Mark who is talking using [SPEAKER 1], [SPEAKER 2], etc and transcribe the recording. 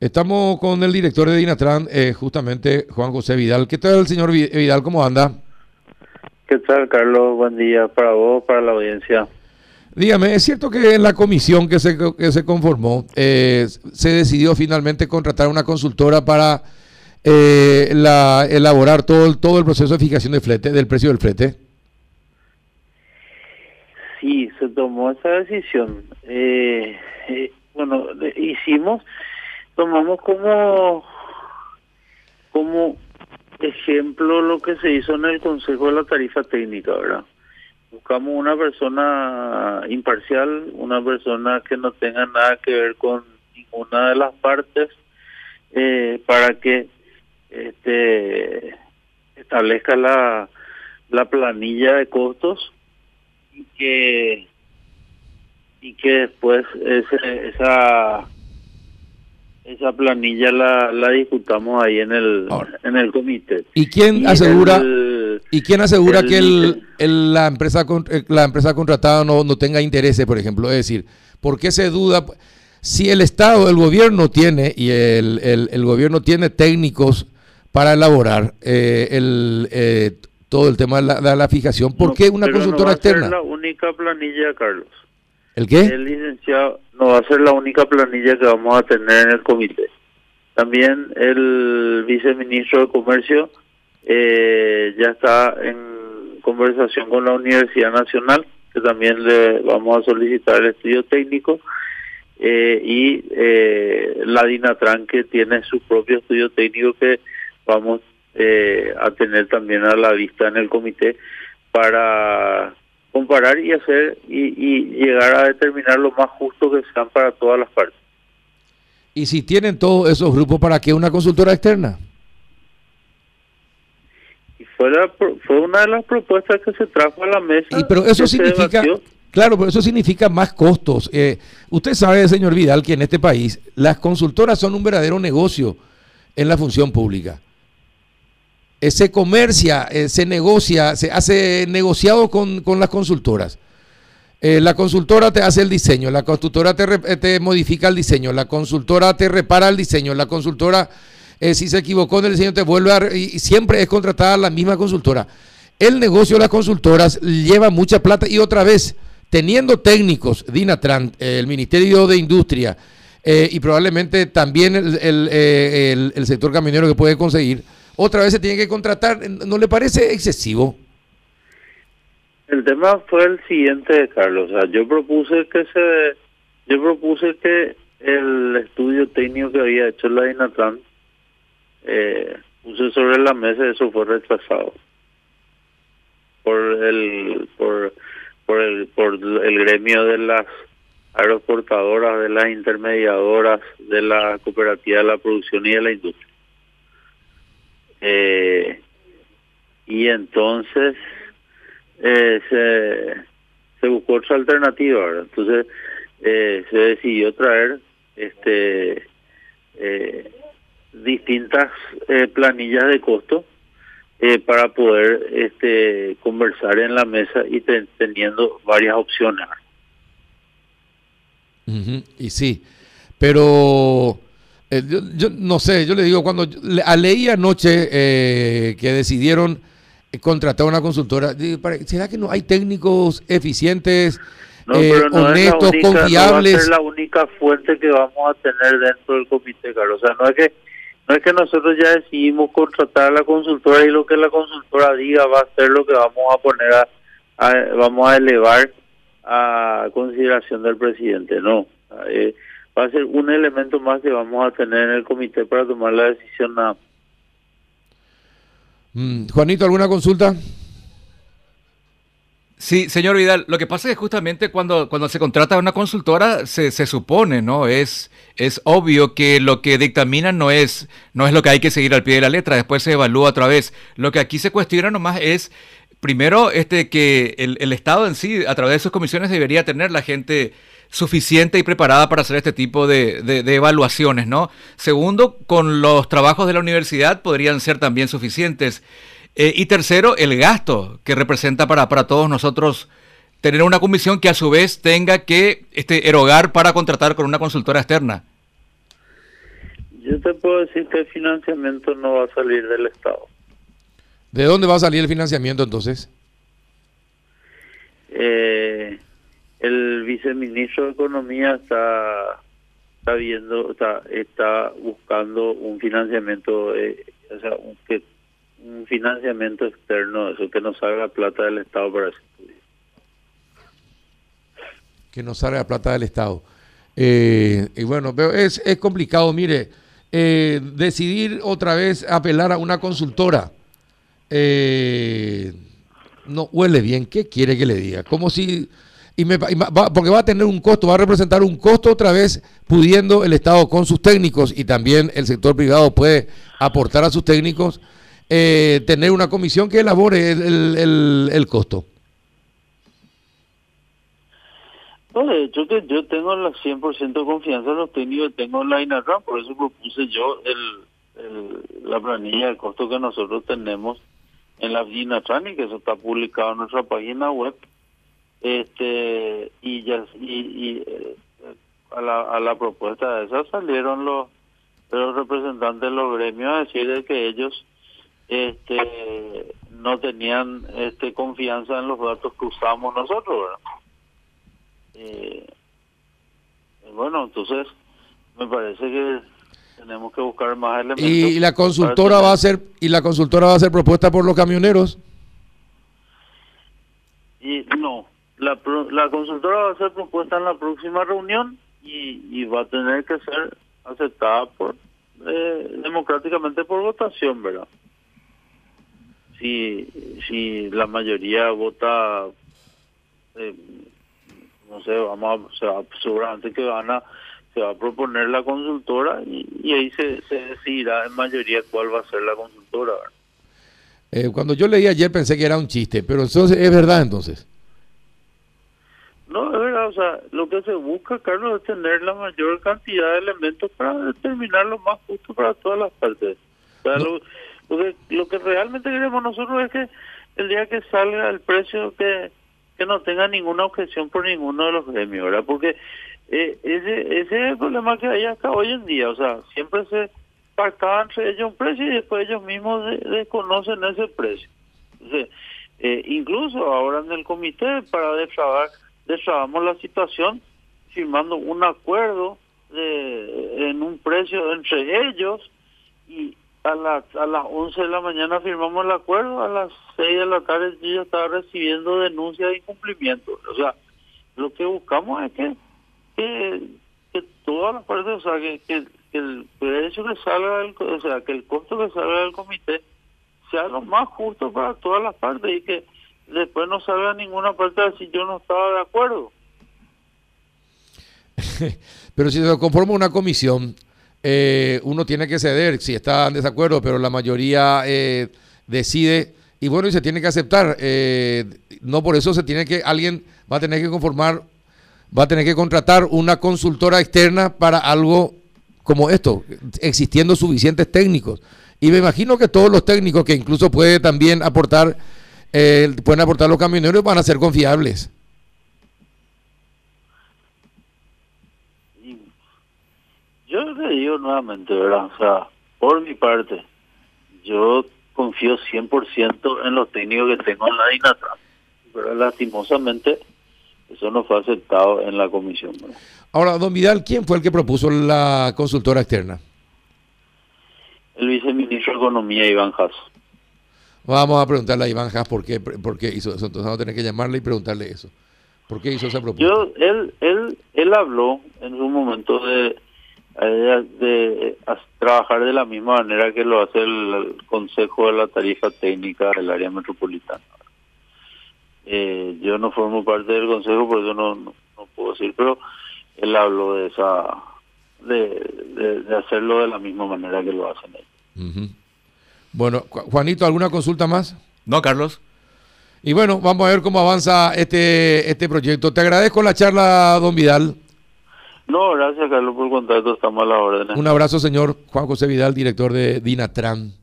[SPEAKER 1] Estamos con el director de Dinatran, eh, justamente Juan José Vidal. ¿Qué tal, señor Vidal? ¿Cómo anda?
[SPEAKER 2] ¿Qué tal, Carlos? Buen día para vos, para la audiencia.
[SPEAKER 1] Dígame, ¿es cierto que en la comisión que se, que se conformó eh, se decidió finalmente contratar una consultora para eh, la, elaborar todo el, todo el proceso de fijación de flete, del precio del flete?
[SPEAKER 2] Sí, se tomó esa decisión. Eh, bueno, hicimos tomamos como como ejemplo lo que se hizo en el Consejo de la Tarifa Técnica, ¿verdad? Buscamos una persona imparcial, una persona que no tenga nada que ver con ninguna de las partes, eh, para que este establezca la, la planilla de costos y que y que después esa esa planilla la, la discutamos ahí en el en el comité.
[SPEAKER 1] ¿Y quién asegura y quién asegura que el, la empresa eh, la empresa contratada no, no tenga intereses, por ejemplo? Es decir, ¿por qué se duda si el Estado, el gobierno tiene y el, el, gobierno tiene técnicos para elaborar eh, el eh, todo el tema de la, de la fijación, ¿por qué una consultora externa?
[SPEAKER 2] la única planilla, Carlos.
[SPEAKER 1] ¿El qué?
[SPEAKER 2] El licenciado no va a ser la única planilla que vamos a tener en el comité. También el viceministro de Comercio eh, ya está en conversación con la Universidad Nacional, que también le vamos a solicitar el estudio técnico, eh, y eh, la Dinatran, que tiene su propio estudio técnico que vamos a tener también a la vista en el comité para comparar y hacer y, llegar a determinar lo más justo que sean para todas las partes.
[SPEAKER 1] ¿Y si tienen todos esos grupos, para qué una consultora externa?
[SPEAKER 2] Y fue, fue una de las propuestas que se trajo a la mesa.
[SPEAKER 1] Y pero eso significa, claro, pero eso significa más costos. Eh, usted sabe, señor Vidal, que en este país las consultoras son un verdadero negocio en la función pública. Eh, se comercia, eh, se negocia, se hace negociado con, las consultoras. Eh, la consultora te hace el diseño, la consultora te, te, modifica el diseño, la consultora te repara el diseño, la consultora, si se equivocó en el diseño, te vuelve a... Y siempre es contratada la misma consultora. El negocio de las consultoras lleva mucha plata y otra vez, teniendo técnicos, Dinatran, el Ministerio de Industria y probablemente también el, el sector camionero que puede conseguir, otra vez se tiene que contratar. ¿No le parece excesivo?
[SPEAKER 2] El tema fue el siguiente, Carlos. O yo propuse que se, yo propuse que el estudio técnico que había hecho la Dinatran eh, puse sobre la mesa y eso fue rechazado por el por por el por el gremio de las aeroportadoras, de las intermediadoras, de la cooperativa de la producción y de la industria. Eh, y entonces eh, se, buscó otra alternativa, entonces eh, se decidió traer este eh, distintas planillas de costo para poder este conversar en la mesa y teniendo varias opciones.
[SPEAKER 1] Y sí, pero eh, yo, no sé, yo le digo, cuando a leí anoche eh, que decidieron contratar una consultora, ¿será que no hay técnicos eficientes, eh, honestos, confiables? No va a
[SPEAKER 2] ser la única fuente que vamos a tener dentro del comité, Carlos. O sea, no es que no es que nosotros ya decidimos contratar a la consultora y lo que la consultora diga va a ser lo que vamos a poner a, vamos a elevar a consideración del presidente, no. Eh, va a ser un elemento más que vamos a tener en el comité para tomar la decisión nada.
[SPEAKER 1] Mm, Juanito, ¿alguna consulta?
[SPEAKER 3] Sí, señor Vidal, lo que pasa es que justamente cuando, cuando se contrata a una consultora se, se supone, ¿no? Es, es obvio que lo que dictaminan no es, no es lo que hay que seguir al pie de la letra, después se evalúa otra vez. Lo que aquí se cuestiona nomás es, primero, este que el, el Estado en sí, a través de sus comisiones, debería tener la gente suficiente y preparada para hacer este tipo de, evaluaciones, ¿no? Segundo, con los trabajos de la universidad podrían ser también suficientes. Eh, y tercero, el gasto que representa para, para todos nosotros tener una comisión que a su vez tenga que este, erogar para contratar con una consultora externa.
[SPEAKER 2] Yo te puedo decir que el financiamiento no va a salir del Estado.
[SPEAKER 1] ¿De dónde va a salir el financiamiento entonces?
[SPEAKER 2] Eh, el viceministro de Economía está está viendo, está, está buscando un financiamiento, eh, o sea, un, que, un financiamiento externo, eso que no salga plata del Estado para ese estudio.
[SPEAKER 1] Que no salga plata del Estado. Eh, y bueno, es, es complicado, mire, eh, decidir otra vez apelar a una consultora. no huele bien, ¿qué quiere que le diga? Como si y me, porque va a tener un costo, va a representar un costo otra vez, pudiendo el Estado con sus técnicos y también el sector privado puede aportar a sus técnicos, eh, tener una comisión que elabore el, el, costo.
[SPEAKER 2] No, de hecho que yo tengo la 100% confianza en los técnicos, tengo la INARAM, por eso propuse yo el, la planilla de costo que nosotros tenemos en la INATRAN y que eso está publicado en nuestra página web este y ya y, eh, a, la, a la propuesta de esa salieron los los representantes de los gremios a decir de que ellos este no tenían este confianza en los datos que usamos nosotros eh, bueno entonces me parece que tenemos que buscar más elementos
[SPEAKER 1] y la consultora va a ser y la consultora va a ser propuesta por los camioneros.
[SPEAKER 2] Y no la, la consultora va a ser propuesta en la próxima reunión y, va a tener que ser aceptada por eh, democráticamente por votación, ¿verdad? Si, si la mayoría vota, eh, no sé, vamos a, se seguramente que van se va a proponer la consultora y, ahí se, se, decidirá en mayoría cuál va a ser la consultora.
[SPEAKER 1] Eh, cuando yo leí ayer pensé que era un chiste, pero entonces es verdad entonces.
[SPEAKER 2] No, es verdad, o sea, lo que se busca, Carlos, es tener la mayor cantidad de elementos para determinar lo más justo para todas las partes. O sea, lo, que, lo que realmente queremos nosotros es que el día que salga el precio que, que no tenga ninguna objeción por ninguno de los gremios, ¿verdad? Porque eh, ese, ese es el problema que hay acá hoy en día, o sea, siempre se pactaba entre ellos un precio y después ellos mismos desconocen ese precio. Eh, incluso ahora en el comité para defraudar destrabamos la situación firmando un acuerdo de, en un precio entre ellos y a las a las 11 de la mañana firmamos el acuerdo, a las 6 de la tarde yo ya estaba recibiendo denuncias de incumplimiento. O sea, lo que buscamos es que, que, que todas las partes, o sea, que, que, el precio que salga, del, o sea, que el costo que salga del comité sea lo más justo para todas las partes y que después no salga ninguna parte si yo no estaba de acuerdo.
[SPEAKER 1] pero si se conforma una comisión, eh, uno tiene que ceder si está en desacuerdo, pero la mayoría eh, decide y bueno, y se tiene que aceptar. Eh, no por eso se tiene que, alguien va a tener que conformar, va a tener que contratar una consultora externa para algo como esto, existiendo suficientes técnicos. Y me imagino que todos los técnicos que incluso puede también aportar eh, pueden aportar los camioneros van a ser confiables.
[SPEAKER 2] Yo le digo nuevamente, ¿verdad? O sea, por mi parte, yo confío 100% en los técnicos que tengo en la DINATRA, pero lastimosamente eso no fue aceptado en la comisión.
[SPEAKER 1] Ahora, don Vidal, ¿quién fue el que propuso la consultora externa?
[SPEAKER 2] El viceministro de Economía, Iván Jasso.
[SPEAKER 1] Vamos a preguntarle a Iván Haas por qué, por qué hizo eso. Entonces vamos a tener que llamarle y preguntarle eso. ¿Por qué hizo esa propuesta?
[SPEAKER 2] Yo, él, él, él habló en un momento de, de, trabajar de la misma manera que lo hace el, Consejo de la Tarifa Técnica del área metropolitana. Eh, yo no formo parte del Consejo, por eso no, no, puedo decir, pero él habló de esa de, de, hacerlo de la misma manera que lo hacen ellos.
[SPEAKER 1] Bueno, Juanito, ¿alguna consulta más?
[SPEAKER 3] No, Carlos.
[SPEAKER 1] Y bueno, vamos a ver cómo avanza este, este proyecto. Te agradezco la charla, don Vidal.
[SPEAKER 2] No, gracias, Carlos, por el contacto. Estamos a la orden.
[SPEAKER 1] Un abrazo, señor Juan José Vidal, director de Dinatran.